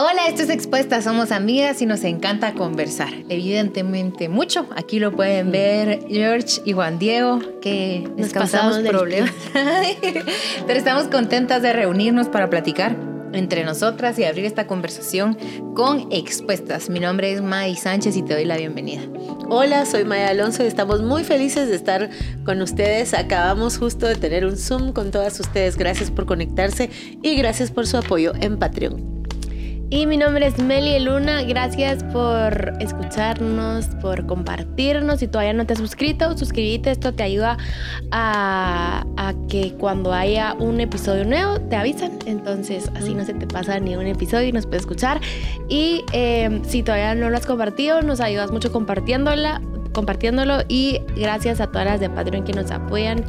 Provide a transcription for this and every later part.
Hola, esto es Expuesta, somos amigas y nos encanta conversar. Evidentemente mucho. Aquí lo pueden ver George y Juan Diego, que nos causamos problemas. Pero estamos contentas de reunirnos para platicar entre nosotras y abrir esta conversación con Expuestas. Mi nombre es May Sánchez y te doy la bienvenida. Hola, soy Maya Alonso y estamos muy felices de estar con ustedes. Acabamos justo de tener un Zoom con todas ustedes. Gracias por conectarse y gracias por su apoyo en Patreon. Y mi nombre es Meli Luna. Gracias por escucharnos, por compartirnos. Si todavía no te has suscrito, suscríbete. Esto te ayuda a, que cuando haya un episodio nuevo te avisan. Entonces así no se te pasa ni un episodio y nos puedes escuchar. Y em, si todavía no lo has compartido, nos ayudas mucho compartiéndola compartiéndolo y gracias a todas las de Patreon que nos apoyan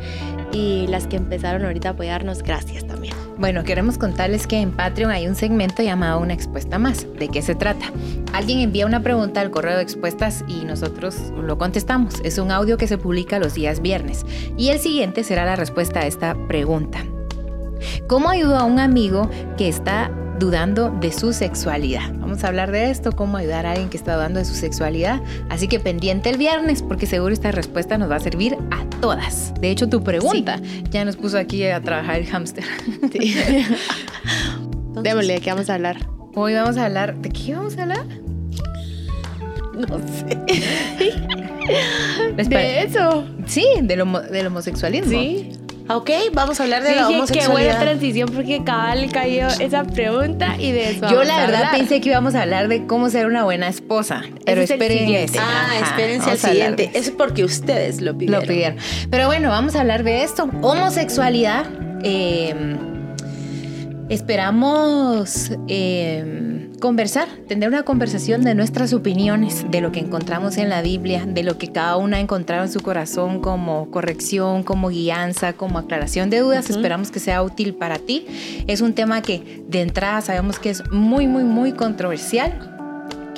y las que empezaron ahorita a apoyarnos, gracias también. Bueno, queremos contarles que en Patreon hay un segmento llamado Una Expuesta Más. ¿De qué se trata? Alguien envía una pregunta al correo de expuestas y nosotros lo contestamos. Es un audio que se publica los días viernes. Y el siguiente será la respuesta a esta pregunta. ¿Cómo ayudo a un amigo que está dudando de su sexualidad. Vamos a hablar de esto, cómo ayudar a alguien que está dudando de su sexualidad. Así que pendiente el viernes, porque seguro esta respuesta nos va a servir a todas. De hecho, tu pregunta ya nos puso aquí a trabajar el hámster. Sí. Démosle, ¿de qué vamos a hablar? Hoy vamos a hablar, ¿de qué vamos a hablar? No sé. ¿De eso? Sí, del, homosexualismo. Sí. Ok, vamos a hablar de la homosexualidad. Qué buena transición porque cabal cayó esa pregunta y de eso. Yo la verdad pensé que íbamos a hablar de cómo ser una buena esposa, pero esperen. Ah, espérense al siguiente. Es porque ustedes lo pidieron. Lo pidieron. Pero bueno, vamos a hablar de esto. Homosexualidad. Eh, esperamos. Eh, conversar, tener una conversación de nuestras opiniones, de lo que encontramos en la Biblia, de lo que cada una ha encontrado en su corazón como corrección, como guianza, como aclaración de dudas. Esperamos que sea útil para ti. Es un tema que de entrada sabemos que es muy, muy, muy controversial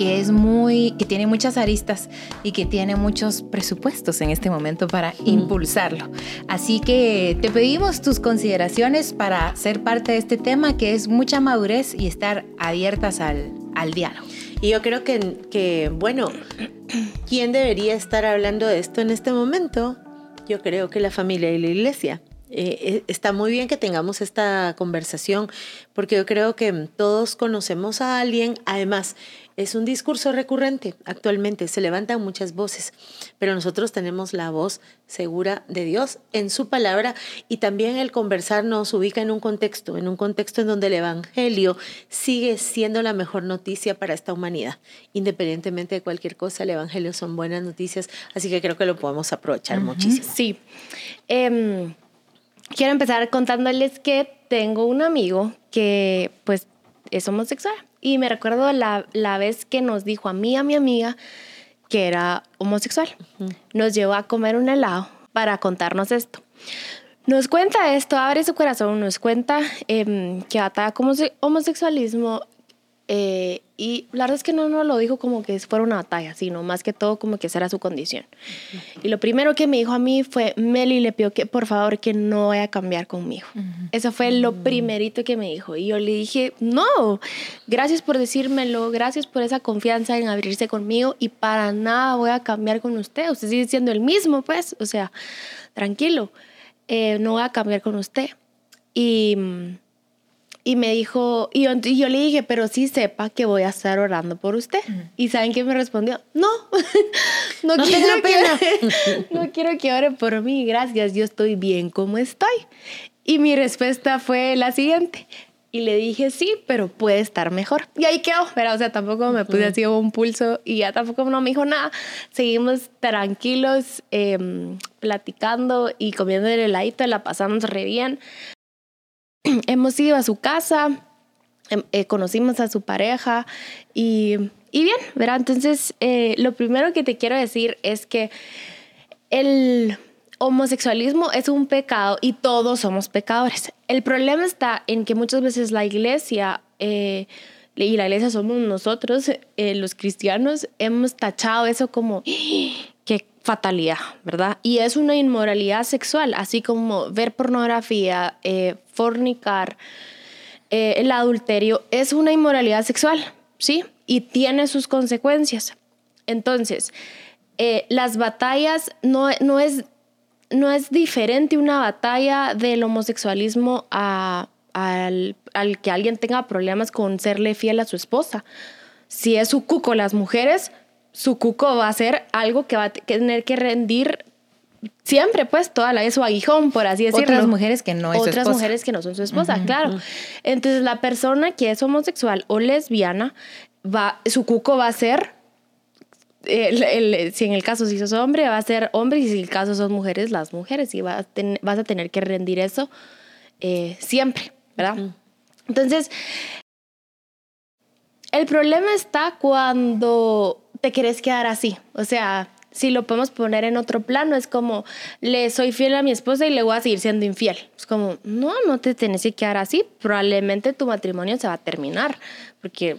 que es muy, que tiene muchas aristas y que tiene muchos presupuestos en este momento para impulsarlo. Así que te pedimos tus consideraciones para ser parte de este tema que es mucha madurez y estar abiertas al, al diálogo. Y yo creo que, que, bueno, ¿quién debería estar hablando de esto en este momento? Yo creo que la familia y la iglesia. Eh, está muy bien que tengamos esta conversación porque yo creo que todos conocemos a alguien. Además, es un discurso recurrente actualmente, se levantan muchas voces, pero nosotros tenemos la voz segura de Dios en su palabra y también el conversar nos ubica en un contexto, en un contexto en donde el Evangelio sigue siendo la mejor noticia para esta humanidad. Independientemente de cualquier cosa, el Evangelio son buenas noticias, así que creo que lo podemos aprovechar muchísimo. Sí. Em, quiero empezar contándoles que tengo un amigo que pues es homosexual. Y me recuerdo la, la vez que nos dijo a mí, a mi amiga, que era homosexual. Nos llevó a comer un helado para contarnos esto. Nos cuenta esto, abre su corazón, nos cuenta eh, que ataca como homosexualismo eh, y la verdad es que no nos lo dijo como que fuera una batalla, sino más que todo como que esa era su condición. Y lo primero que me dijo a mí fue, Meli le pidió que por favor que no vaya a cambiar conmigo. Eso fue lo primerito que me dijo. Y yo le dije, no, gracias por decírmelo, gracias por esa confianza en abrirse conmigo y para nada voy a cambiar con usted. Usted sigue siendo el mismo, pues, o sea, tranquilo, eh, no voy a cambiar con usted. Y mm, y me dijo, y yo, le dije, pero sí sepa que voy a estar orando por usted. Y ¿saben qué me respondió? No, no, quiero que, no quiero que ore por mí, gracias, yo estoy bien como estoy. Y mi respuesta fue la siguiente. Y le dije, sí, pero puede estar mejor. Y ahí quedó, pero o sea, tampoco me puse así un pulso y ya tampoco no me dijo nada. Seguimos tranquilos, em, platicando y comiendo el heladito, la pasamos re bien. hemos ido a su casa, em, eh, conocimos a su pareja y, y bien, ¿verdad? Entonces, eh, lo primero que te quiero decir es que el homosexualismo es un pecado y todos somos pecadores. El problema está en que muchas veces la iglesia... Eh, y la iglesia somos nosotros, los cristianos, hemos tachado eso como fatalidad, ¿verdad? Y es una inmoralidad sexual, así como ver pornografía, fornicar, eh, el adulterio es una inmoralidad sexual, ¿sí? Y tiene sus consecuencias. Entonces, eh, las batallas no, no, es, no es diferente una batalla del homosexualismo a, al, al, que alguien tenga problemas con serle fiel a su esposa. Si es su cuco las mujeres, su cuco va a ser algo que va a tener que rendir siempre, pues, toda la vez su aguijón, por así decirlo. Otras mujeres que no es Otras su esposa. mujeres que no son su esposa, claro. Entonces, la persona que es homosexual o lesbiana, va, su cuco va a ser, el, el, si en el caso si sos hombre, va a ser hombre, y si en el caso son mujeres, las mujeres, y vas a, ten, vas a tener que rendir eso eh, siempre, ¿verdad? Entonces, el problema está cuando te quieres quedar así, o sea, si lo podemos poner en otro plano, es como, le soy fiel a mi esposa y le voy a seguir siendo infiel. Es como, no, no te tienes que quedar así. Probablemente tu matrimonio se va a terminar, porque,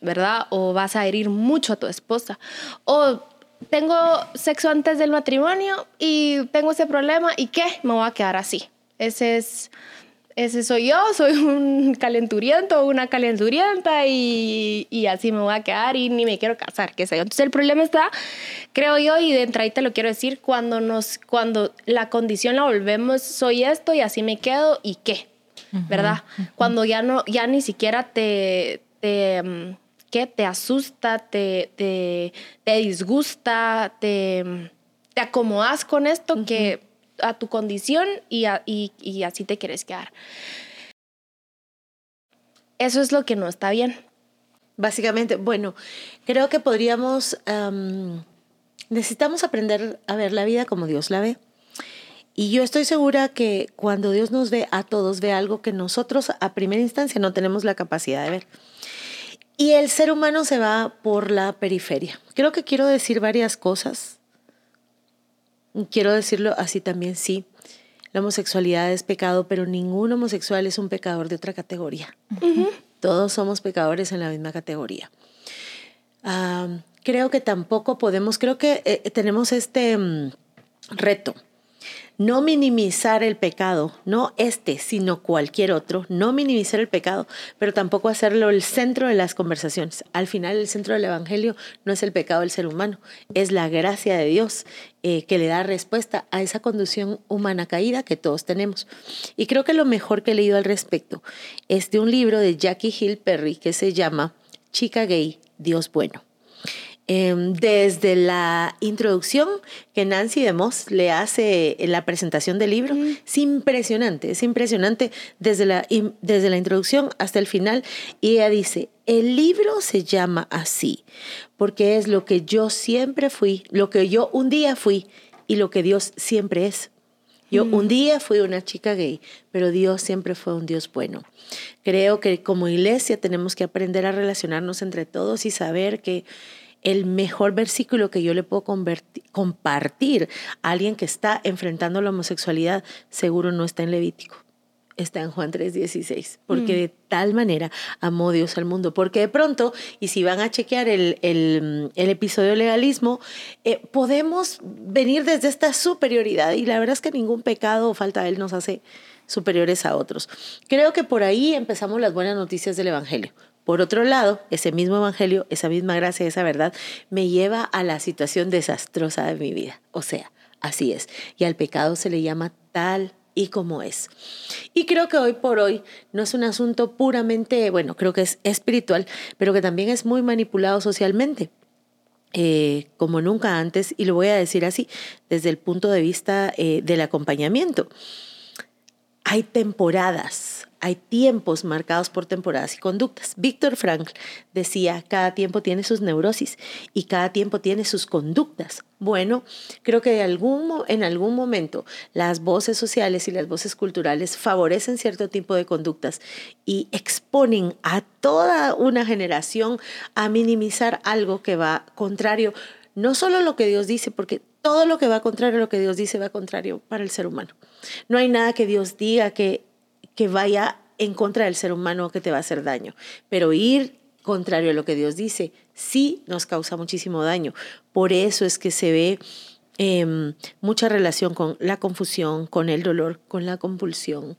¿verdad? O vas a herir mucho a tu esposa. O tengo sexo antes del matrimonio y tengo ese problema y ¿qué? Me voy a quedar así. Ese es ese soy yo, soy un calenturiento o una calenturienta y, y, así me voy a quedar y ni me quiero casar, qué sé yo. Entonces el problema está, creo yo, y de entrada te lo quiero decir, cuando, nos, cuando la condición la volvemos, soy esto y así me quedo y qué, uh -huh, ¿verdad? Uh -huh. Cuando ya, no, ya ni siquiera te... te ¿Qué? Te asusta, te, te, te disgusta, te, te acomodas con esto uh -huh. que a tu condición y, y, y, así te quieres quedar. Eso es lo que no está bien. Básicamente, bueno, creo que podríamos, um, necesitamos aprender a ver la vida como Dios la ve. Y yo estoy segura que cuando Dios nos ve a todos, ve algo que nosotros a primera instancia no tenemos la capacidad de ver. Y el ser humano se va por la periferia. Creo que quiero decir varias cosas quiero decirlo así también, sí, la homosexualidad es pecado, pero ningún homosexual es un pecador de otra categoría. Uh -huh. Todos somos pecadores en la misma categoría. Uh, creo que tampoco podemos, creo que eh, tenemos este um, reto. No minimizar el pecado, no este, sino cualquier otro, no minimizar el pecado, pero tampoco hacerlo el centro de las conversaciones. Al final, el centro del Evangelio no es el pecado del ser humano, es la gracia de Dios eh, que le da respuesta a esa conducción humana caída que todos tenemos. Y creo que lo mejor que he leído al respecto es de un libro de Jackie Hill Perry que se llama Chica Gay, Dios Bueno desde la introducción que Nancy DeMoss le hace en la presentación del libro, mm. es impresionante, es impresionante desde la, desde la introducción hasta el final. Y ella dice, el libro se llama así, porque es lo que yo siempre fui, lo que yo un día fui y lo que Dios siempre es. Yo un día fui una chica gay, pero Dios siempre fue un Dios bueno. Creo que como iglesia tenemos que aprender a relacionarnos entre todos y saber que el mejor versículo que yo le puedo compartir a alguien que está enfrentando la homosexualidad seguro no está en Levítico. Está en Juan 3:16, porque mm. de tal manera amó Dios al mundo. Porque de pronto, y si van a chequear el, el, el episodio legalismo, eh, podemos venir desde esta superioridad. Y la verdad es que ningún pecado o falta de él nos hace superiores a otros. Creo que por ahí empezamos las buenas noticias del Evangelio. Por otro lado, ese mismo evangelio, esa misma gracia, esa verdad, me lleva a la situación desastrosa de mi vida. O sea, así es. Y al pecado se le llama tal y como es. Y creo que hoy por hoy no es un asunto puramente, bueno, creo que es espiritual, pero que también es muy manipulado socialmente. Eh, como nunca antes, y lo voy a decir así, desde el punto de vista eh, del acompañamiento. Hay temporadas, hay tiempos marcados por temporadas y conductas. Víctor Frankl decía, cada tiempo tiene sus neurosis y cada tiempo tiene sus conductas. Bueno, creo que en algún momento las voces sociales y las voces culturales favorecen cierto tipo de conductas y exponen a toda una generación a minimizar algo que va contrario, no solo lo que Dios dice, porque todo lo que va contrario a lo que Dios dice va contrario para el ser humano. No hay nada que Dios diga que que vaya en contra del ser humano que te va a hacer daño. Pero ir contrario a lo que Dios dice sí nos causa muchísimo daño. Por eso es que se ve em, mucha relación con la confusión, con el dolor, con la compulsión,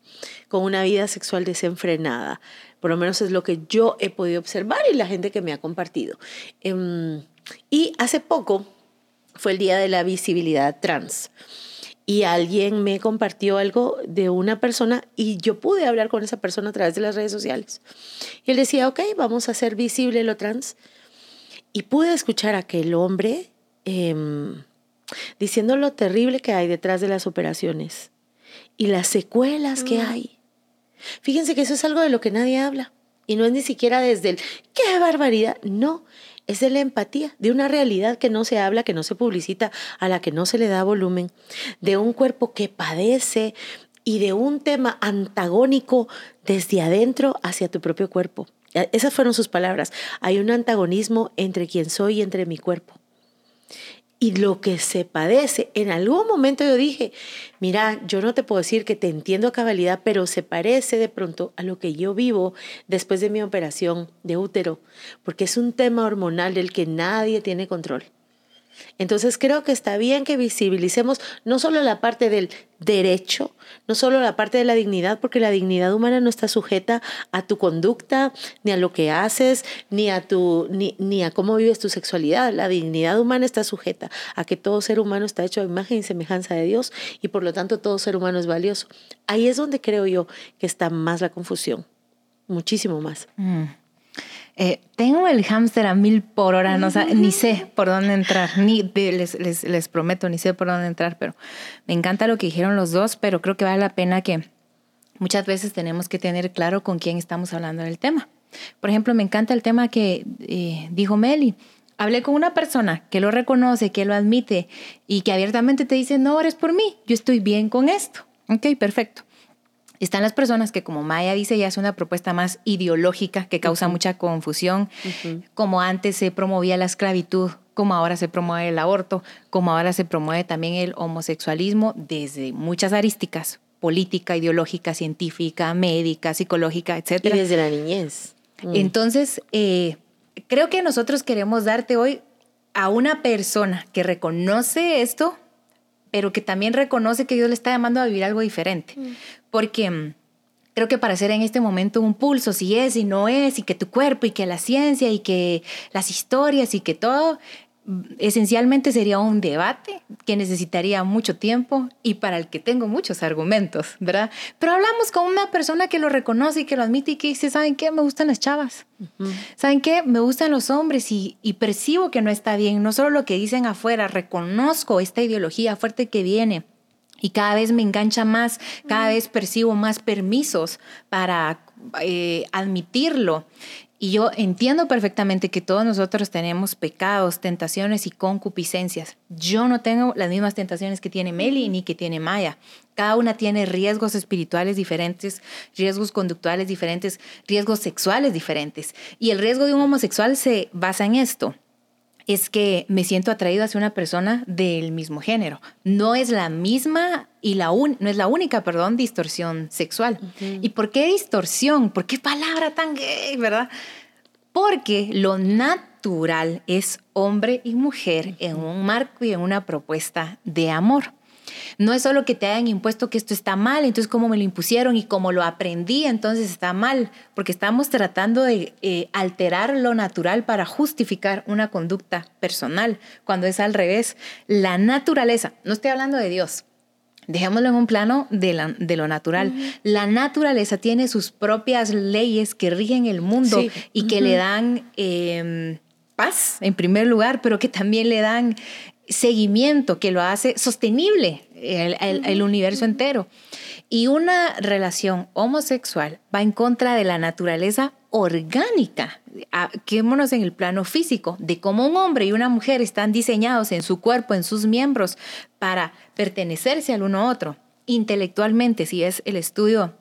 con una vida sexual desenfrenada. Por lo menos es lo que yo he podido observar y la gente que me ha compartido. Em, y hace poco fue el Día de la Visibilidad Trans y alguien me compartió algo de una persona y yo pude hablar con esa persona a través de las redes sociales. Y él decía, ok, vamos a hacer visible lo trans. Y pude escuchar a aquel hombre em, diciendo lo terrible que hay detrás de las operaciones y las secuelas que mm. hay. Fíjense que eso es algo de lo que nadie habla. Y no es ni siquiera desde el, qué barbaridad. No, es de la empatía, de una realidad que no se habla, que no se publicita, a la que no se le da volumen, de un cuerpo que padece y de un tema antagónico desde adentro hacia tu propio cuerpo. Esas fueron sus palabras. Hay un antagonismo entre quien soy y entre mi cuerpo y lo que se padece. En algún momento yo dije, mira, yo no te puedo decir que te entiendo a cabalidad, pero se parece de pronto a lo que yo vivo después de mi operación de útero, porque es un tema hormonal del que nadie tiene control. Entonces creo que está bien que visibilicemos no solo la parte del derecho, no solo la parte de la dignidad, porque la dignidad humana no está sujeta a tu conducta, ni a lo que haces, ni a, tu, ni, ni a cómo vives tu sexualidad. La dignidad humana está sujeta a que todo ser humano está hecho a imagen y semejanza de Dios y por lo tanto todo ser humano es valioso. Ahí es donde creo yo que está más la confusión, muchísimo más. Mm. Eh, tengo el hámster a mil por hora, no, ni sé por dónde entrar, ni les, les, les, prometo, ni sé por dónde entrar, pero me encanta lo que dijeron los dos, pero creo que vale la pena que muchas veces tenemos que tener claro con quién estamos hablando del tema. Por ejemplo, me encanta el tema que eh, dijo Meli. Hablé con una persona que lo reconoce, que lo admite y que abiertamente te dice, no eres por mí, yo estoy bien con esto. Ok, perfecto. Están las personas que, como Maya dice, ya es una propuesta más ideológica que causa mucha confusión, como antes se promovía la esclavitud, como ahora se promueve el aborto, como ahora se promueve también el homosexualismo desde muchas arísticas, política, ideológica, científica, médica, psicológica, etc. Y desde la niñez. Mm. Entonces, eh, creo que nosotros queremos darte hoy a una persona que reconoce esto, pero que también reconoce que Dios le está llamando a vivir algo diferente. Mm porque mm, creo que para hacer en este momento un pulso, si es y no es, y que tu cuerpo, y que la ciencia, y que las historias, y que todo, mm, esencialmente sería un debate que necesitaría mucho tiempo y para el que tengo muchos argumentos, ¿verdad? Pero hablamos con una persona que lo reconoce y que lo admite y que dice, ¿saben qué? Me gustan las chavas. ¿Saben qué? Me gustan los hombres y, y, percibo que no está bien. No solo lo que dicen afuera, reconozco esta ideología fuerte que viene y cada vez me engancha más, cada vez percibo más permisos para eh, admitirlo. Y yo entiendo perfectamente que todos nosotros tenemos pecados, tentaciones y concupiscencias. Yo no tengo las mismas tentaciones que tiene Meli ni que tiene Maya. Cada una tiene riesgos espirituales diferentes, riesgos conductuales diferentes, riesgos sexuales diferentes. Y el riesgo de un homosexual se basa en esto es que me siento atraído hacia una persona del mismo género. No es la misma y la no es la única, perdón, distorsión sexual. ¿Y por qué distorsión? ¿Por qué palabra tan gay, verdad? Porque lo natural es hombre y mujer en un marco y en una propuesta de amor. No es solo que te hayan impuesto que esto está mal, entonces como me lo impusieron y como lo aprendí, entonces está mal, porque estamos tratando de eh, alterar lo natural para justificar una conducta personal, cuando es al revés. La naturaleza, no estoy hablando de Dios, Dejémoslo en un plano de, de lo natural. La naturaleza tiene sus propias leyes que rigen el mundo y que le dan em, paz, en primer lugar, pero que también le dan seguimiento que lo hace sostenible el, universo entero. Y una relación homosexual va en contra de la naturaleza orgánica. Quémonos en el plano físico, de cómo un hombre y una mujer están diseñados en su cuerpo, en sus miembros, para pertenecerse al uno a otro. Intelectualmente, si es el estudio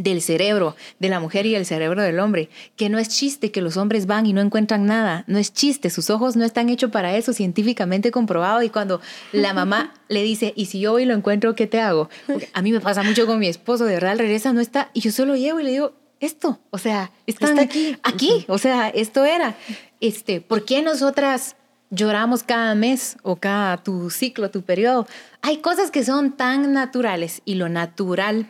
del cerebro de la mujer y el cerebro del hombre, que no es chiste que los hombres van y no encuentran nada, no es chiste, sus ojos no están hechos para eso, científicamente comprobado, y cuando la mamá le dice, y si yo hoy lo encuentro, ¿qué te hago? a mí me pasa mucho con mi esposo, de verdad, regresa, no está, y yo solo llevo y le digo, esto, o sea, está aquí, aquí, o sea, esto era, este, ¿por qué nosotras lloramos cada mes o cada tu ciclo, tu periodo. Hay cosas que son tan naturales y lo natural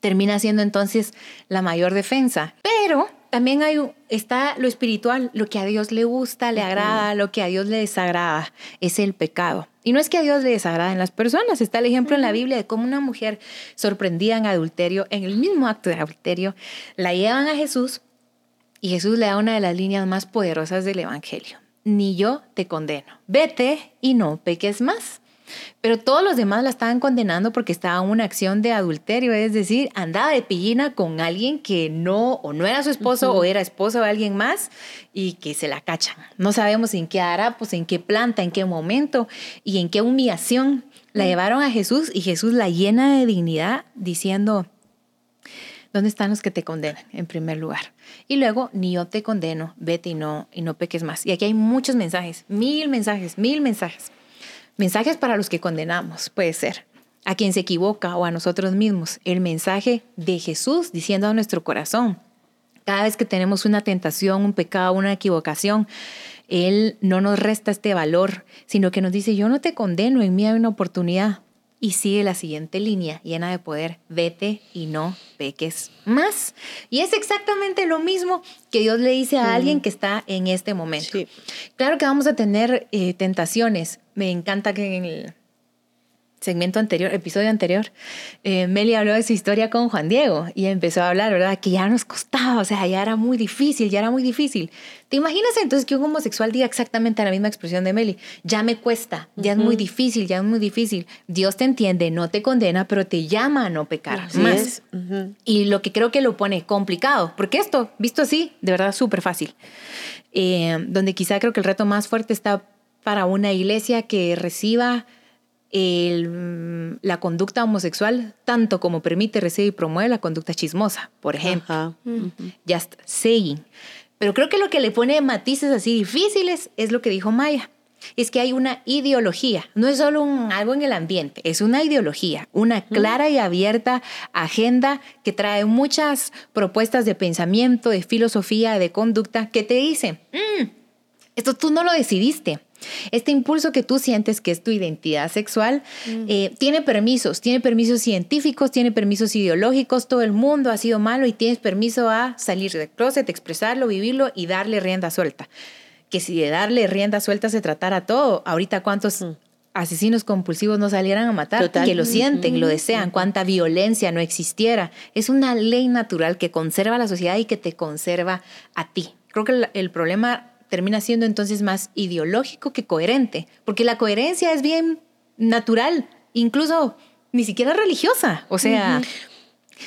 termina siendo entonces la mayor defensa. Pero también hay, está lo espiritual, lo que a Dios le gusta, le agrada, lo que a Dios le desagrada, es el pecado. Y no es que a Dios le desagrada en las personas, está el ejemplo en la Biblia de cómo una mujer sorprendida en adulterio, en el mismo acto de adulterio, la llevan a Jesús y Jesús le da una de las líneas más poderosas del Evangelio. Ni yo te condeno, vete y no peques más. Pero todos los demás la estaban condenando porque estaba en una acción de adulterio, es decir, andaba de pillina con alguien que no o no era su esposo o era esposo de alguien más y que se la cachan. No sabemos en qué hará, pues en qué planta, en qué momento y en qué humillación la llevaron a Jesús y Jesús la llena de dignidad diciendo, ¿dónde están los que te condenan en primer lugar? Y luego, ni yo te condeno, vete y no, y no peques más. Y aquí hay muchos mensajes, mil mensajes, mil mensajes. Mensajes para los que condenamos, puede ser. A quien se equivoca o a nosotros mismos. El mensaje de Jesús diciendo a nuestro corazón. Cada vez que tenemos una tentación, un pecado, una equivocación, Él no nos resta este valor, sino que nos dice, yo no te condeno, en mí hay una oportunidad y sigue la siguiente línea llena de poder, vete y no peques más. Y es exactamente lo mismo que Dios le dice a alguien que está en este momento. Claro que vamos a tener eh, tentaciones. Me encanta que en el, segmento anterior, episodio anterior, eh, Meli habló de su historia con Juan Diego y empezó a hablar, ¿verdad? Que ya nos costaba, o sea, ya era muy difícil, ya era muy difícil. ¿Te imaginas entonces que un homosexual diga exactamente la misma expresión de Meli? Ya me cuesta, ya es muy difícil, ya es muy difícil. Dios te entiende, no te condena, pero te llama a no pecar más. Y lo que creo que lo pone complicado, porque esto, visto así, de verdad súper fácil. Eh, donde quizá creo que el reto más fuerte está para una iglesia que reciba el, la conducta homosexual tanto como permite, recibe y promueve la conducta chismosa, por ejemplo. Just saying. Pero creo que lo que le pone matices así difíciles es lo que dijo Maya. Es que hay una ideología, no es solo un, algo en el ambiente, es una ideología, una clara y abierta agenda que trae muchas propuestas de pensamiento, de filosofía, de conducta, que te dicen, mm, esto tú no lo decidiste, este impulso que tú sientes, que es tu identidad sexual, mm. eh, tiene permisos, tiene permisos científicos, tiene permisos ideológicos, todo el mundo ha sido malo y tienes permiso a salir del closet, expresarlo, vivirlo y darle rienda suelta. Que si de darle rienda suelta se tratara todo, ahorita cuántos mm. asesinos compulsivos no salieran a matar, que lo sienten, lo desean, cuánta violencia no existiera. Es una ley natural que conserva a la sociedad y que te conserva a ti. Creo que el problema termina siendo entonces más ideológico que coherente, porque la coherencia es bien natural, incluso ni siquiera religiosa. O sea,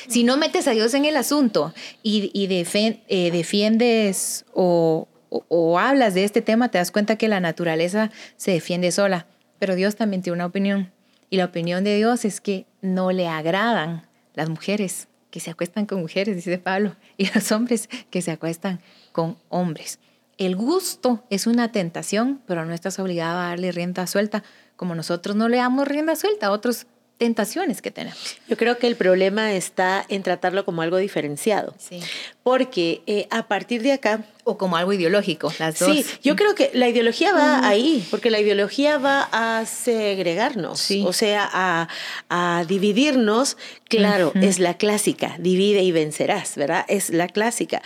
si no metes a Dios en el asunto y, eh, defiendes o, o hablas de este tema, te das cuenta que la naturaleza se defiende sola, pero Dios también tiene una opinión. Y la opinión de Dios es que no le agradan las mujeres que se acuestan con mujeres, dice Pablo, y los hombres que se acuestan con hombres. El gusto es una tentación, pero no estás obligado a darle rienda suelta, como nosotros no le damos rienda suelta a otros tentaciones que tenemos. Yo creo que el problema está en tratarlo como algo diferenciado. Sí. Porque eh, a partir de acá... O como algo ideológico, las dos. Sí, yo creo que la ideología va ahí, porque la ideología va a segregarnos, o sea, a, dividirnos. Claro, es la clásica, divide y vencerás, ¿verdad? Es la clásica.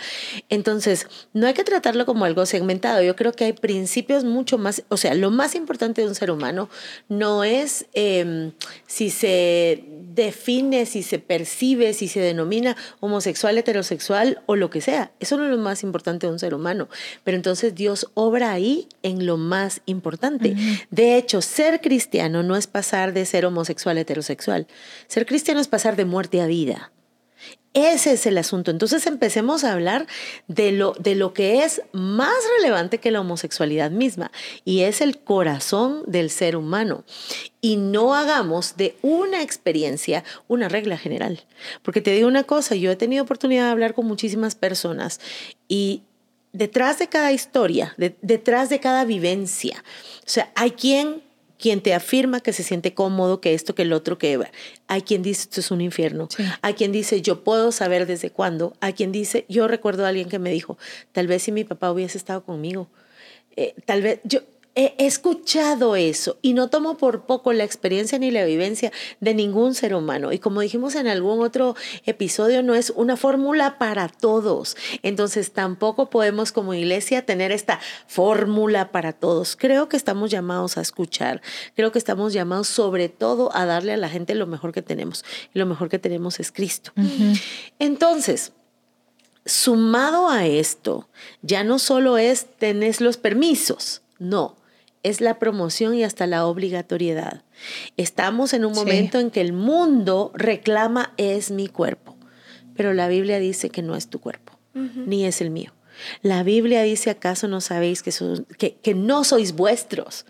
Entonces, no hay que tratarlo como algo segmentado. Yo creo que hay principios mucho más, o sea, lo más importante de un ser humano no es em, si se define, si se percibe, si se denomina homosexual, heterosexual o lo que sea. Eso no es lo más importante de un ser humano. Pero entonces Dios obra ahí en lo más importante. De hecho, ser cristiano no es pasar de ser homosexual a heterosexual. Ser cristiano es pasar de muerte a vida. Ese es el asunto. Entonces empecemos a hablar de lo, de lo que es más relevante que la homosexualidad misma y es el corazón del ser humano. Y no hagamos de una experiencia una regla general. Porque te digo una cosa, yo he tenido oportunidad de hablar con muchísimas personas y detrás de cada historia, detrás de cada vivencia, o sea, hay quien quien te afirma que se siente cómodo, que esto, que el otro, que hay quien dice esto es un infierno, hay quien dice yo puedo saber desde cuándo, hay quien dice yo recuerdo a alguien que me dijo tal vez si mi papá hubiese estado conmigo, eh, tal vez yo he escuchado eso y no tomo por poco la experiencia ni la vivencia de ningún ser humano. Y como dijimos en algún otro episodio, no es una fórmula para todos. Entonces tampoco podemos como iglesia tener esta fórmula para todos. Creo que estamos llamados a escuchar. Creo que estamos llamados sobre todo a darle a la gente lo mejor que tenemos. Y lo mejor que tenemos es Cristo. Entonces, sumado a esto, ya no solo es tenés los permisos, no, es la promoción y hasta la obligatoriedad. Estamos en un momento en que el mundo reclama es mi cuerpo, pero la Biblia dice que no es tu cuerpo, ni es el mío. La Biblia dice, ¿acaso no sabéis que, que, que no sois vuestros?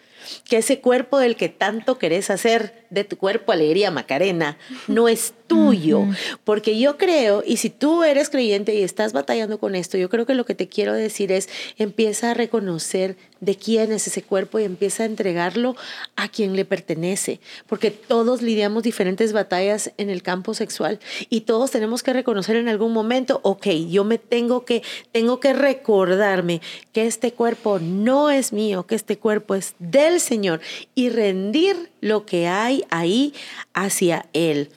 Que ese cuerpo del que tanto querés hacer de tu cuerpo alegría Macarena no es tuyo, porque yo creo, y si tú eres creyente y estás batallando con esto, yo creo que lo que te quiero decir es empieza a reconocer de quién es ese cuerpo y empieza a entregarlo a quien le pertenece, porque todos lidiamos diferentes batallas en el campo sexual y todos tenemos que reconocer en algún momento, ok, yo me tengo que tengo que recordarme que este cuerpo no es mío, que este cuerpo es del Señor y rendir lo que hay ahí hacia Él.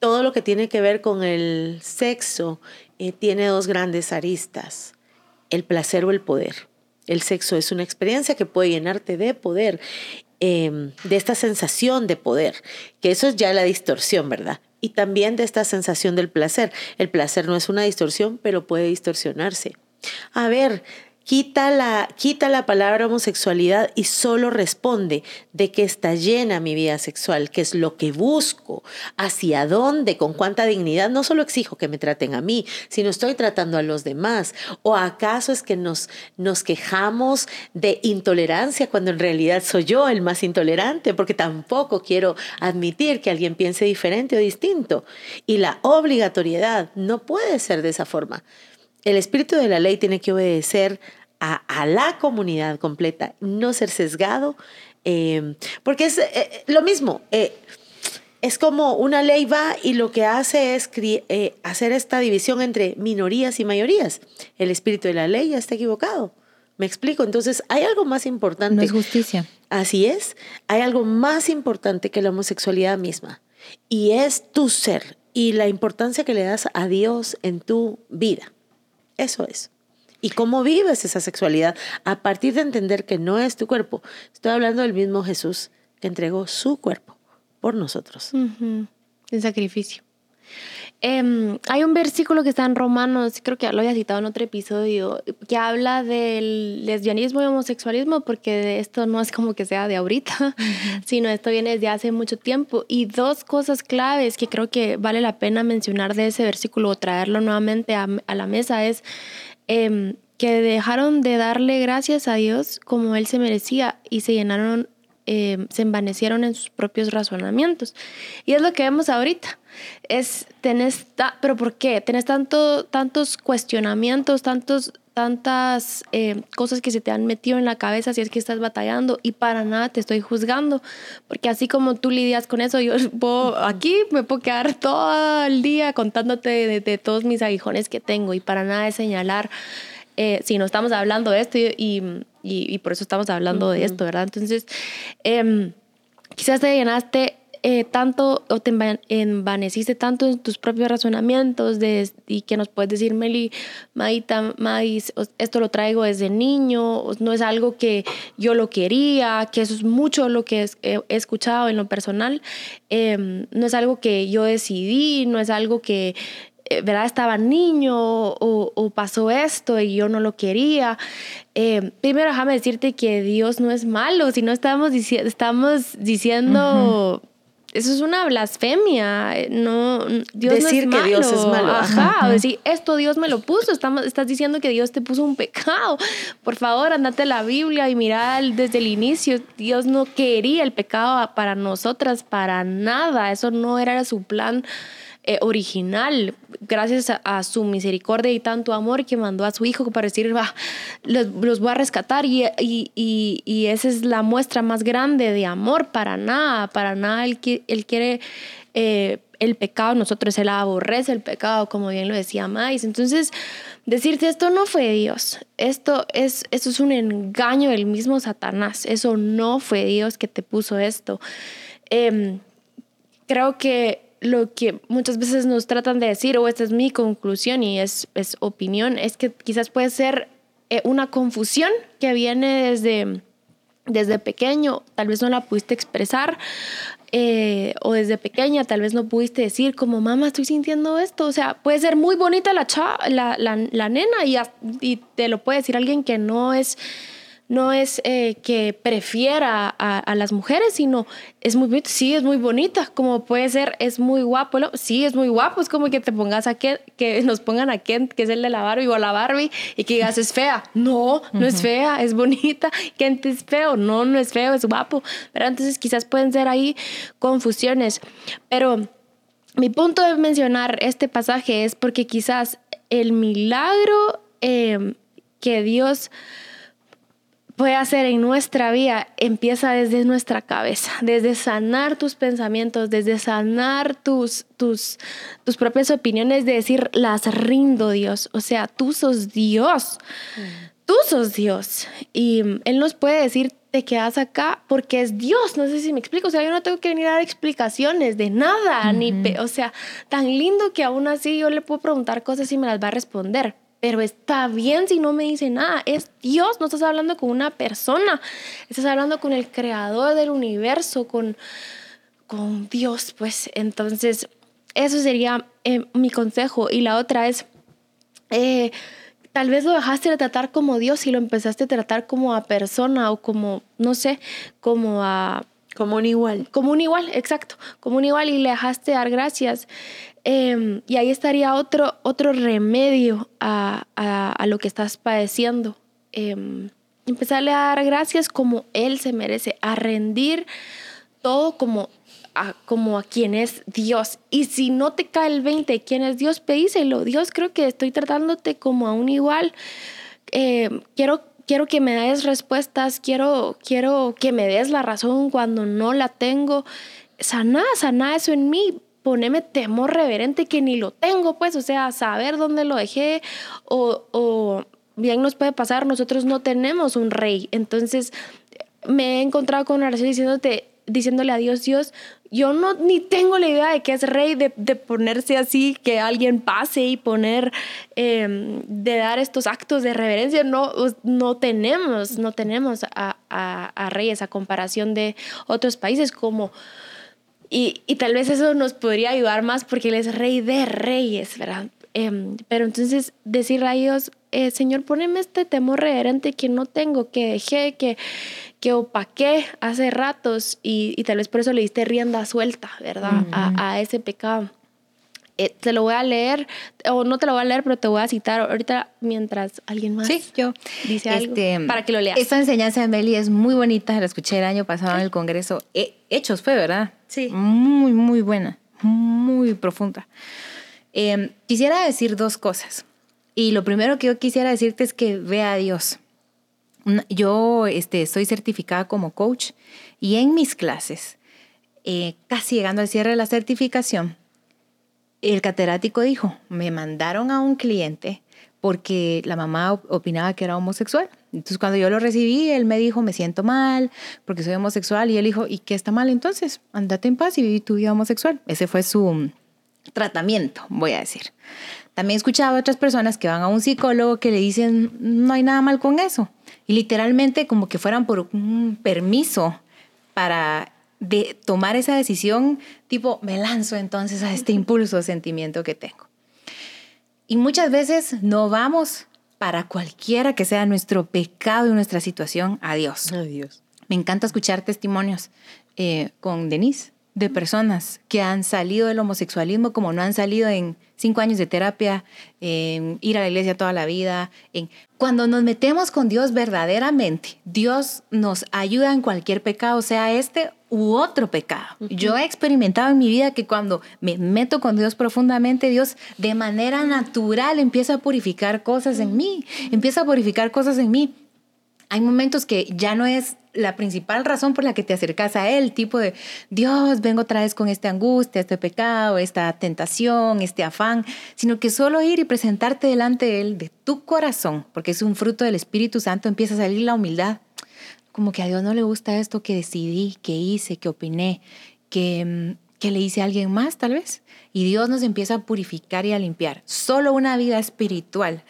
Todo lo que tiene que ver con el sexo eh, tiene dos grandes aristas, el placer o el poder. El sexo es una experiencia que puede llenarte de poder, em, de esta sensación de poder, que eso es ya la distorsión, ¿verdad? Y también de esta sensación del placer. El placer no es una distorsión, pero puede distorsionarse. A ver, Quita la, quita la palabra homosexualidad y solo responde de qué está llena mi vida sexual, qué es lo que busco, hacia dónde, con cuánta dignidad. No solo exijo que me traten a mí, sino estoy tratando a los demás. ¿O acaso es que nos, nos quejamos de intolerancia cuando en realidad soy yo el más intolerante? Porque tampoco quiero admitir que alguien piense diferente o distinto. Y la obligatoriedad no puede ser de esa forma el espíritu de la ley tiene que obedecer a, la comunidad completa, no ser sesgado, em, porque es eh, eh, lo mismo. Eh, es como una ley va y lo que hace es hacer esta división entre minorías y mayorías. El espíritu de la ley ya está equivocado. Me explico. Entonces, hay algo más importante. No es justicia. Así es. Hay algo más importante que la homosexualidad misma. Y es tu ser y la importancia que le das a Dios en tu vida. Eso es. ¿Y cómo vives esa sexualidad? A partir de entender que no es tu cuerpo. Estoy hablando del mismo Jesús que entregó su cuerpo por nosotros. En sacrificio. Em, hay un versículo que está en Romanos, creo que lo había citado en otro episodio, que habla del lesbianismo y homosexualismo, porque esto no es como que sea de ahorita, sino esto viene desde hace mucho tiempo. Y dos cosas claves que creo que vale la pena mencionar de ese versículo o traerlo nuevamente a, la mesa es em, que dejaron de darle gracias a Dios como Él se merecía y se llenaron em, se envanecieron en sus propios razonamientos. Y es lo que vemos ahorita es, tenés, pero ¿por qué? Tenés tanto, tantos cuestionamientos, tantos, tantas eh, cosas que se te han metido en la cabeza si es que estás batallando y para nada te estoy juzgando, porque así como tú lidias con eso, yo puedo, aquí me puedo quedar todo el día contándote de, todos mis aguijones que tengo y para nada de señalar. Eh, si no estamos hablando de esto y, y, por eso estamos hablando de esto, ¿verdad? Entonces, em, quizás te llenaste eh, tanto o te envaneciste tanto en tus propios razonamientos de, y que nos puedes decir, Meli, Maíta, Maíz, esto lo traigo desde niño, no es algo que yo lo quería, que eso es mucho lo que he, escuchado en lo personal, em, no es algo que yo decidí, no es algo que ¿verdad? Estaba niño o, pasó esto y yo no lo quería. Em, primero, déjame decirte que Dios no es malo, si no estamos, estamos diciendo eso es una blasfemia. No, Dios decir no es que Dios es malo. Ajá, decir esto Dios me lo puso. Estamos, estás diciendo que Dios te puso un pecado. Por favor, andate a la Biblia y mira desde el inicio. Dios no quería el pecado para nosotras, para nada. Eso no era su plan eh, original, gracias a, su misericordia y tanto amor que mandó a su hijo para decir, va, los, voy a rescatar y, y, esa es la muestra más grande de amor, para nada, para nada, él, él quiere... Eh, el pecado, nosotros él aborrece el pecado, como bien lo decía Mais. Entonces, decirte esto no fue Dios, esto es, esto es un engaño del mismo Satanás, eso no fue Dios que te puso esto. Em, creo que lo que muchas veces nos tratan de decir, o esta es mi conclusión y es, es opinión, es que quizás puede ser eh, una confusión que viene desde, desde pequeño, tal vez no la pudiste expresar, eh, o desde pequeña tal vez no pudiste decir como mamá estoy sintiendo esto, o sea, puede ser muy bonita la, la, la, nena y, y, te lo puede decir alguien que no es no es eh, que prefiera a, las mujeres, sino es muy sí, es muy bonita, como puede ser, es muy guapo, sí, es muy guapo, es como que te pongas a Kent, que nos pongan a Kent, que es el de la Barbie o a la Barbie, y que digas, es fea. No, no es fea, es bonita. Kent es feo, no, no es feo, es guapo. Pero entonces quizás pueden ser ahí confusiones. Pero mi punto de mencionar este pasaje es porque quizás el milagro eh, que Dios puede hacer en nuestra vida empieza desde nuestra cabeza, desde sanar tus pensamientos, desde sanar tus, tus, tus propias opiniones, de decir, las rindo Dios. O sea, tú sos Dios. Tú sos Dios. Y Él nos puede decir, te quedas acá porque es Dios. No sé si me explico. O sea, yo no tengo que venir a dar explicaciones de nada. ni o sea, tan lindo que aún así yo le puedo preguntar cosas y me las va a responder pero está bien si no me dice nada. Es Dios, no estás hablando con una persona, estás hablando con el creador del universo, con, con Dios, pues entonces eso sería eh, mi consejo. Y la otra es, eh, tal vez lo dejaste de tratar como Dios y lo empezaste a tratar como a persona o como, no sé, como a... Como un igual. Como un igual, exacto. Como un igual y le dejaste dar gracias. Em, y ahí estaría otro, otro remedio a, a, lo que estás padeciendo. Eh, empezarle a dar gracias como Él se merece, a rendir todo como a, como a quien es Dios. Y si no te cae el 20, quién es Dios, pedíselo. Dios, creo que estoy tratándote como a un igual. Em, quiero quiero que me des respuestas, quiero, quiero que me des la razón cuando no la tengo. Sana, sana eso en mí poneme temor reverente que ni lo tengo, pues, o sea, saber dónde lo dejé o, bien nos puede pasar, nosotros no tenemos un rey. Entonces, me he encontrado con oración diciéndote, diciéndole a Dios, Dios, yo no ni tengo la idea de que es rey, de, ponerse así, que alguien pase y poner, em, de dar estos actos de reverencia. No, no tenemos, no tenemos a, a reyes a comparación de otros países como y, y, tal vez eso nos podría ayudar más porque Él es rey de reyes, ¿verdad? Em, pero entonces decir a Dios, eh, Señor, poneme este temor reverente que no tengo, que dejé, que, que opaqué hace ratos y, y tal vez por eso le diste rienda suelta, ¿verdad? a, a, ese pecado. Eh, te lo voy a leer, o no te lo voy a leer, pero te voy a citar ahorita mientras alguien más sí, yo. dice algo este, para que lo leas. Esta enseñanza de Meli es muy bonita, la escuché el año pasado en el Congreso. Hechos fue, ¿verdad? Sí. Muy, muy buena, muy profunda. Em, quisiera decir dos cosas. Y lo primero que yo quisiera decirte es que ve a Dios. Yo este, soy certificada como coach y en mis clases, eh, casi llegando al cierre de la certificación, el catedrático dijo, me mandaron a un cliente porque la mamá opinaba que era homosexual. Entonces cuando yo lo recibí, él me dijo, me siento mal porque soy homosexual. Y él dijo, ¿y qué está mal entonces? Andate en paz y viví tu vida homosexual. Ese fue su tratamiento, voy a decir. También he escuchado a otras personas que van a un psicólogo que le dicen, no hay nada mal con eso. Y literalmente como que fueran por un permiso para de tomar esa decisión, tipo, me lanzo entonces a este impulso, sentimiento que tengo. Y muchas veces no vamos para cualquiera que sea nuestro pecado y nuestra situación a Dios. Me encanta escuchar testimonios eh, con Denise de personas que han salido del homosexualismo como no han salido en cinco años de terapia, en ir a la iglesia toda la vida. En... Cuando nos metemos con Dios verdaderamente, Dios nos ayuda en cualquier pecado, sea este u otro pecado. Yo he experimentado en mi vida que cuando me meto con Dios profundamente, Dios de manera natural empieza a purificar cosas en mí, empieza a purificar cosas en mí hay momentos que ya no es la principal razón por la que te acercas a Él, tipo de, Dios, vengo otra vez con esta angustia, este pecado, esta tentación, este afán, sino que solo ir y presentarte delante de Él, de tu corazón, porque es un fruto del Espíritu Santo, empieza a salir la humildad. Como que a Dios no le gusta esto que decidí, que hice, que opiné, que, mm, que le hice a alguien más tal vez. Y Dios nos empieza a purificar y a limpiar. Solo una vida espiritual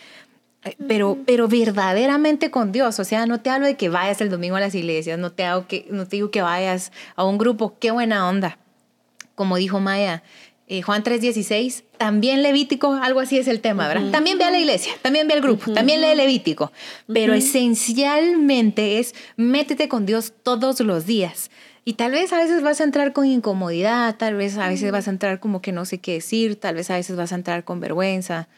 pero, pero verdaderamente con Dios. O sea, no te hablo de que vayas el domingo a las iglesias, no te, hago que, no te digo que vayas a un grupo, qué buena onda. Como dijo Maya, eh, Juan 3:16, también Levítico, algo así es el tema, ¿verdad? También ve a la iglesia, también ve al grupo, también lee Levítico, pero esencialmente es métete con Dios todos los días. Y tal vez a veces vas a entrar con incomodidad, tal vez a veces vas a entrar como que no sé qué decir, tal vez a veces vas a entrar con vergüenza,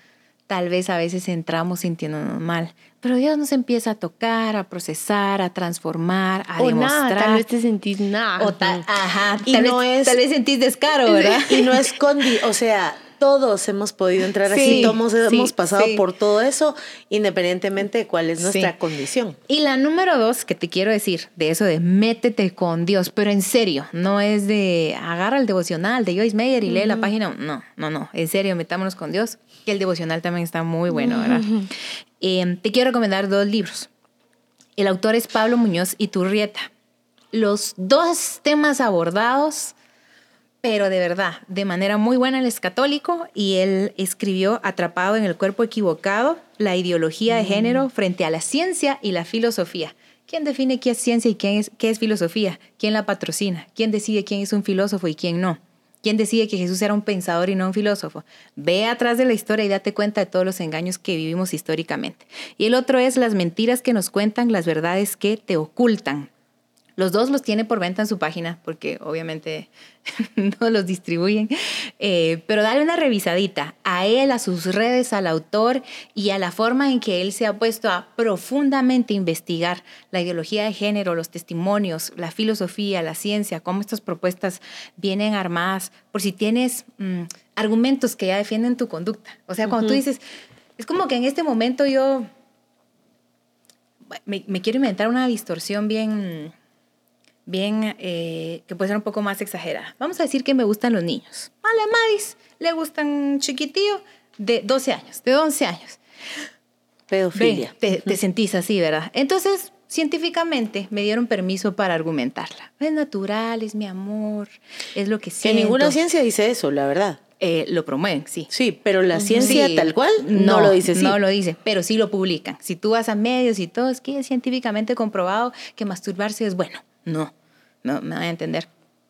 tal vez a veces entramos sintiéndonos mal, pero Dios nos empieza a tocar, a procesar, a transformar, a o demostrar. Nada, tal vez te sentís nada. O ajá, y tal, no vez, es, tal vez sentís descaro, ¿verdad? Y no escondí, o sea, todos hemos podido entrar así, todos hemos pasado por todo eso, independientemente de cuál es nuestra condición. Y la número dos que te quiero decir, de eso de métete con Dios, pero en serio, no es de agarra el devocional de Joyce Meyer y lee la página, no, no, no, en serio, metámonos con Dios, que el devocional también está muy bueno, ¿verdad? Eh, te quiero recomendar dos libros. El autor es Pablo Muñoz y Turrieta. Los dos temas abordados pero de verdad, de manera muy buena, él es católico y él escribió Atrapado en el cuerpo equivocado, la ideología de género frente a la ciencia y la filosofía. ¿Quién define qué es ciencia y qué es, qué es filosofía? ¿Quién la patrocina? ¿Quién decide quién es un filósofo y quién no? ¿Quién decide que Jesús era un pensador y no un filósofo? Ve atrás de la historia y date cuenta de todos los engaños que vivimos históricamente. Y el otro es las mentiras que nos cuentan, las verdades que te ocultan. Los dos los tiene por venta en su página, porque obviamente no los distribuyen. Eh, pero dale una revisadita a él, a sus redes, al autor y a la forma en que él se ha puesto a profundamente investigar la ideología de género, los testimonios, la filosofía, la ciencia, cómo estas propuestas vienen armadas, por si tienes mm, argumentos que ya defienden tu conducta. O sea, cuando tú dices, es como que en este momento yo me, me quiero inventar una distorsión bien bien, eh, que puede ser un poco más exagerada. Vamos a decir que me gustan los niños. A la Madis le gustan chiquitillo de 12 años, de 11 años. Pedofilia. te, te, sentís así, ¿verdad? Entonces, científicamente me dieron permiso para argumentarla. Es natural, es mi amor, es lo que siento. Que ninguna ciencia dice eso, la verdad. Eh, lo promueven, sí. Sí, pero la ciencia tal cual no, lo dice. Sí. No lo dice, pero sí lo publican. Si tú vas a medios y todo, es que es científicamente comprobado que masturbarse es bueno. No, me voy a entender.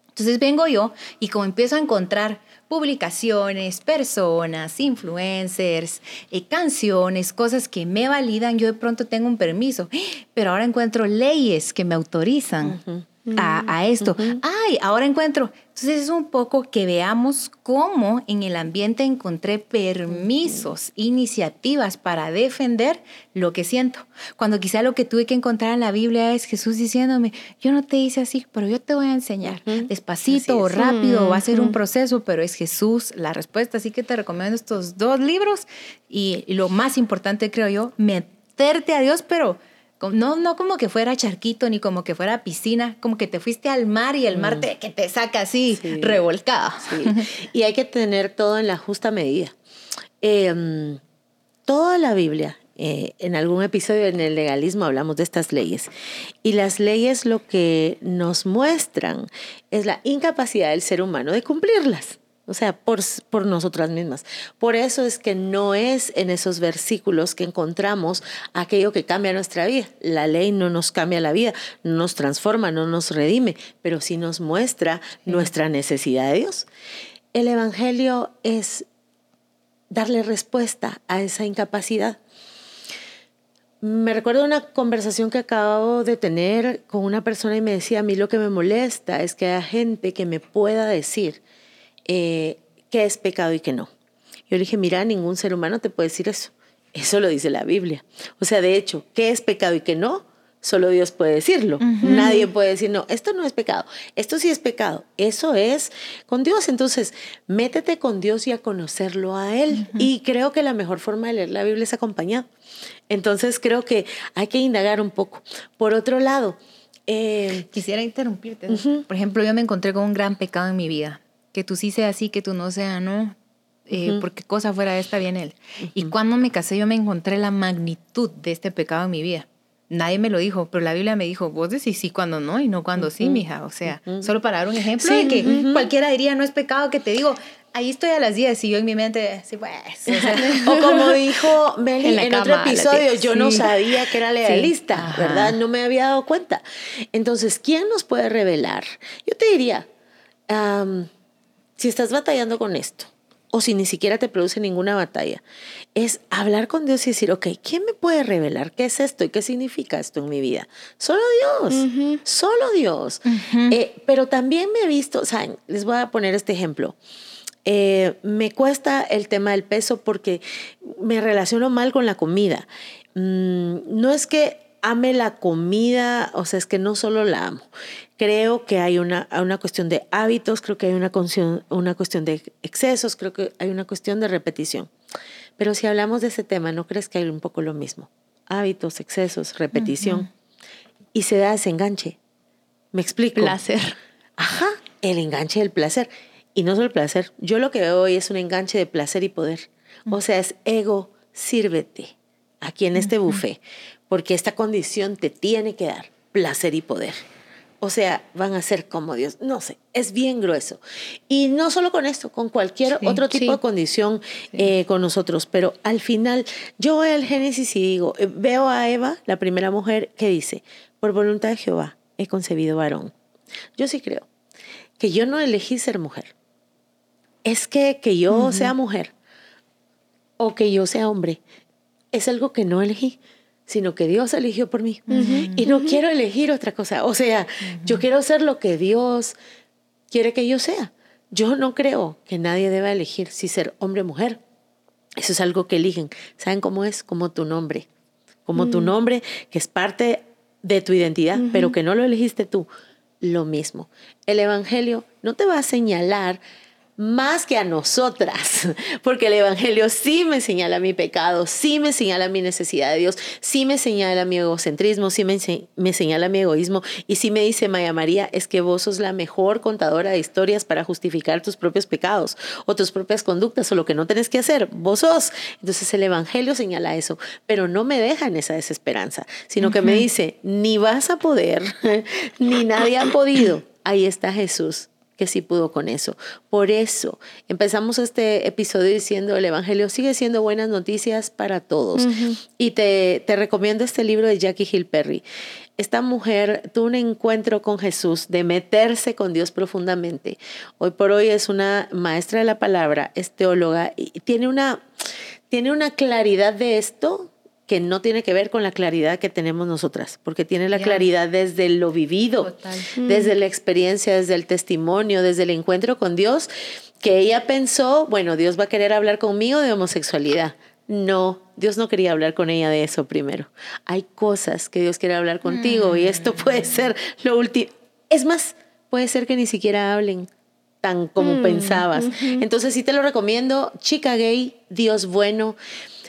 Entonces vengo yo y como empiezo a encontrar publicaciones, personas, influencers, eh, canciones, cosas que me validan, yo de pronto tengo un permiso, pero ahora encuentro leyes que me autorizan a, esto. Ay, ahora encuentro. Entonces es un poco que veamos cómo en el ambiente encontré permisos, iniciativas para defender lo que siento. Cuando quizá lo que tuve que encontrar en la Biblia es Jesús diciéndome, yo no te hice así, pero yo te voy a enseñar. Despacito o rápido, va a ser un proceso, pero es Jesús la respuesta. Así que te recomiendo estos dos libros y lo más importante creo yo, meterte a Dios, pero no, no como que fuera charquito ni como que fuera piscina, como que te fuiste al mar y el mar mm. te, que te saca así revolcada. Y hay que tener todo en la justa medida. Em, toda la Biblia, eh, en algún episodio en el legalismo hablamos de estas leyes. Y las leyes lo que nos muestran es la incapacidad del ser humano de cumplirlas. O sea, por, por nosotras mismas. Por eso es que no es en esos versículos que encontramos aquello que cambia nuestra vida. La ley no nos cambia la vida, no nos transforma, no nos redime, pero sí nos muestra nuestra necesidad de Dios. El Evangelio es darle respuesta a esa incapacidad. Me recuerdo una conversación que acabo de tener con una persona y me decía, a mí lo que me molesta es que haya gente que me pueda decir, eh, qué es pecado y qué no. Yo le dije, mira, ningún ser humano te puede decir eso. Eso lo dice la Biblia. O sea, de hecho, qué es pecado y qué no, solo Dios puede decirlo. Nadie puede decir, no, esto no es pecado, esto sí es pecado. Eso es con Dios. Entonces, métete con Dios y a conocerlo a Él. Y creo que la mejor forma de leer la Biblia es acompañado. Entonces, creo que hay que indagar un poco. Por otro lado, eh, quisiera interrumpirte. Por ejemplo, yo me encontré con un gran pecado en mi vida. Que tú sí seas así, que tú no seas no. Eh, porque cosa fuera esta viene él. Y cuando me casé yo me encontré la magnitud de este pecado en mi vida. Nadie me lo dijo, pero la Biblia me dijo, vos decís sí cuando no y no cuando sí, mija. O sea, solo para dar un ejemplo de que cualquiera diría, no es pecado que te digo, ahí estoy a las 10 y yo en mi mente, sí, pues. O, como dijo Meli en, otro episodio, yo no sabía que era legalista, ¿verdad? No me había dado cuenta. Entonces, ¿quién nos puede revelar? Yo te diría, si estás batallando con esto, o si ni siquiera te produce ninguna batalla, es hablar con Dios y decir, ok, ¿quién me puede revelar qué es esto y qué significa esto en mi vida? Solo Dios, solo Dios. Eh, pero también me he visto, saben, les voy a poner este ejemplo. Eh, me cuesta el tema del peso porque me relaciono mal con la comida. Mm, no es que ame la comida, o sea, es que no solo la amo. Creo que hay una, una cuestión de hábitos, creo que hay una cuestión, una cuestión de excesos, creo que hay una cuestión de repetición. Pero si hablamos de ese tema, ¿no crees que hay un poco lo mismo? Hábitos, excesos, repetición. Y se da ese enganche. ¿Me explico? Placer. Ajá, el enganche del placer. Y no solo el placer. Yo lo que veo hoy es un enganche de placer y poder. O sea, es ego, sírvete aquí en este buffet, porque esta condición te tiene que dar placer y poder. O sea, van a ser como Dios. No sé, es bien grueso. Y no solo con esto, con cualquier otro tipo de condición eh, con nosotros. Pero al final, yo voy al Génesis y digo, eh, veo a Eva, la primera mujer, que dice, por voluntad de Jehová he concebido varón. Yo sí creo que yo no elegí ser mujer. Es que que yo sea mujer o que yo sea hombre es algo que no elegí sino que Dios eligió por mí. Y no quiero elegir otra cosa. O sea, yo quiero ser lo que Dios quiere que yo sea. Yo no creo que nadie deba elegir si ser hombre o mujer. Eso es algo que eligen. ¿Saben cómo es? Como tu nombre. Como tu nombre, que es parte de tu identidad, pero que no lo elegiste tú. Lo mismo. El Evangelio no te va a señalar más que a nosotras, porque el Evangelio sí me señala mi pecado, sí me señala mi necesidad de Dios, sí me señala mi egocentrismo, sí me, me, señala mi egoísmo y sí me dice Maya María, es que vos sos la mejor contadora de historias para justificar tus propios pecados o tus propias conductas o lo que no tenés que hacer, vos sos. Entonces el Evangelio señala eso, pero no me deja en esa desesperanza, sino que me dice, ni vas a poder, ni nadie ha podido. Ahí está Jesús que sí pudo con eso. Por eso empezamos este episodio diciendo el Evangelio sigue siendo buenas noticias para todos. Y te, te, recomiendo este libro de Jackie Hill Perry. Esta mujer tuvo un encuentro con Jesús de meterse con Dios profundamente. Hoy por hoy es una maestra de la palabra, es teóloga y tiene una, tiene una claridad de esto que no tiene que ver con la claridad que tenemos nosotras, porque tiene la claridad desde lo vivido, desde la experiencia, desde el testimonio, desde el encuentro con Dios, que ella pensó, bueno, Dios va a querer hablar conmigo de homosexualidad. No, Dios no quería hablar con ella de eso primero. Hay cosas que Dios quiere hablar contigo y esto puede mm. ser lo último. Es más, puede ser que ni siquiera hablen tan como mm, pensabas. Entonces sí te lo recomiendo, chica gay, Dios bueno.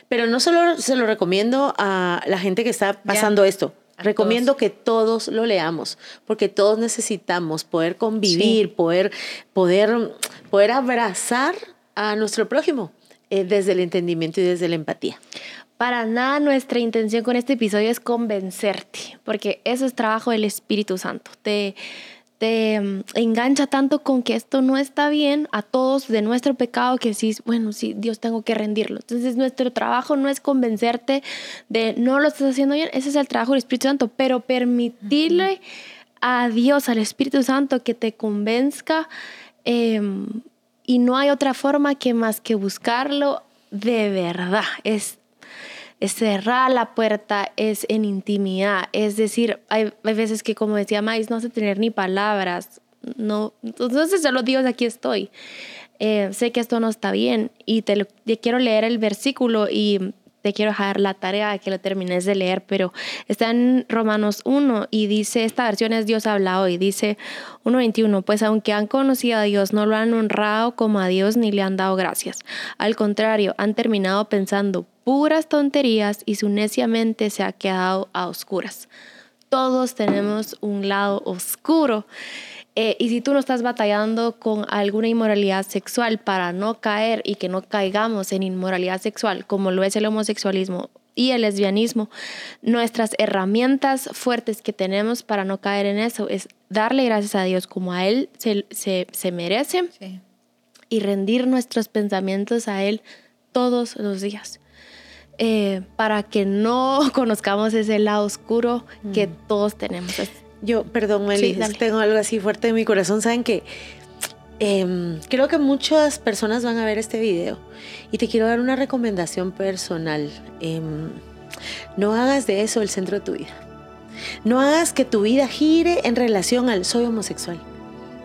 Pero no solo se lo recomiendo a la gente que está pasando esto. Recomiendo que todos lo leamos, porque todos necesitamos poder convivir, poder, poder, poder abrazar a nuestro prójimo eh, desde el entendimiento y desde la empatía. Para nada nuestra intención con este episodio es convencerte, porque eso es trabajo del Espíritu Santo. Te, te mm, engancha tanto con que esto no está bien a todos de nuestro pecado que decís, bueno, sí, Dios tengo que rendirlo. Entonces nuestro trabajo no es convencerte de no lo estás haciendo bien, ese es el trabajo del Espíritu Santo, pero permitirle a Dios, al Espíritu Santo que te convenzca em, y no hay otra forma que más que buscarlo de verdad. Es es cerrar la puerta, es en intimidad. Es decir, hay, veces que, como decía Mais, no sé tener ni palabras. No, entonces solo Dios, aquí estoy. Eh, sé que esto no está bien y te, quiero leer el versículo y te quiero dejar la tarea de que lo termines de leer, pero está en Romanos 1 y dice, esta versión es Dios habla hoy, dice 1.21, pues aunque han conocido a Dios, no lo han honrado como a Dios ni le han dado gracias. Al contrario, han terminado pensando puras tonterías y su necia mente se ha quedado a oscuras. Todos tenemos un lado oscuro. Eh, y si tú no estás batallando con alguna inmoralidad sexual para no caer y que no caigamos en inmoralidad sexual, como lo es el homosexualismo y el lesbianismo, nuestras herramientas fuertes que tenemos para no caer en eso es darle gracias a Dios como a Él se, se, merece y rendir nuestros pensamientos a Él todos los días. Eh, para que no conozcamos ese lado oscuro que mm. todos tenemos. Yo, perdón, Meli, tengo algo así fuerte en mi corazón. Saben que em, creo que muchas personas van a ver este video y te quiero dar una recomendación personal. Em, no hagas de eso el centro de tu vida. No hagas que tu vida gire en relación al soy homosexual.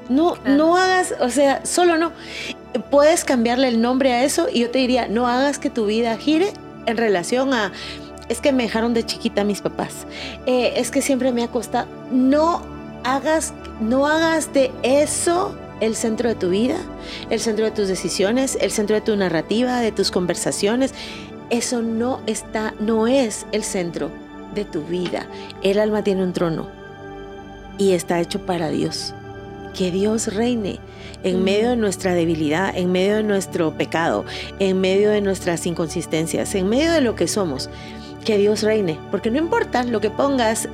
No, no hagas, o sea, solo no. Puedes cambiarle el nombre a eso y yo te diría, no hagas que tu vida gire en relación a es que me dejaron de chiquita mis papás, eh, es que siempre me ha costado. No hagas, no hagas de eso el centro de tu vida, el centro de tus decisiones, el centro de tu narrativa, de tus conversaciones. Eso no está, no es el centro de tu vida. El alma tiene un trono y está hecho para Dios. Que Dios reine en mm. medio de nuestra debilidad, en medio de nuestro pecado, en medio de nuestras inconsistencias, en medio de lo que somos que Dios reine, porque no importa lo que pongas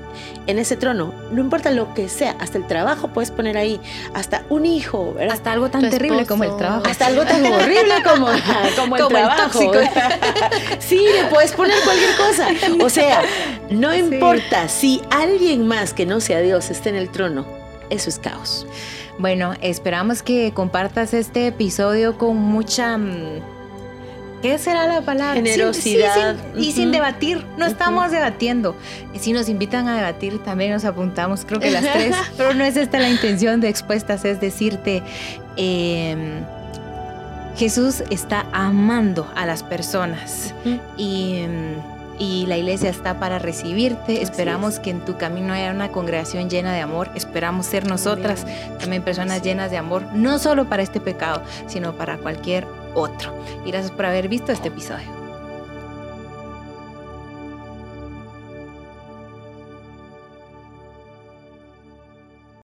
en ese trono, no importa lo que sea, hasta el trabajo puedes poner ahí, hasta un hijo, hasta algo tan terrible como el trabajo, hasta algo tan horrible como, como el trabajo. sí, le puedes poner cualquier cosa. O sea, no importa si alguien más que no sea Dios esté en el trono, eso es caos. Bueno, esperamos que compartas este episodio con mucha ¿Qué será la palabra? Generosidad. y sin debatir, no estamos debatiendo. Y si nos invitan a debatir, también nos apuntamos, creo que las tres. Pero no es esta la intención de expuestas, es decirte, em, Jesús está amando a las personas y, y, la iglesia está para recibirte. Esperamos que en tu camino haya una congregación llena de amor. Esperamos ser nosotras también personas llenas de amor, no solo para este pecado, sino para cualquier otro. Y gracias por haber visto este episodio.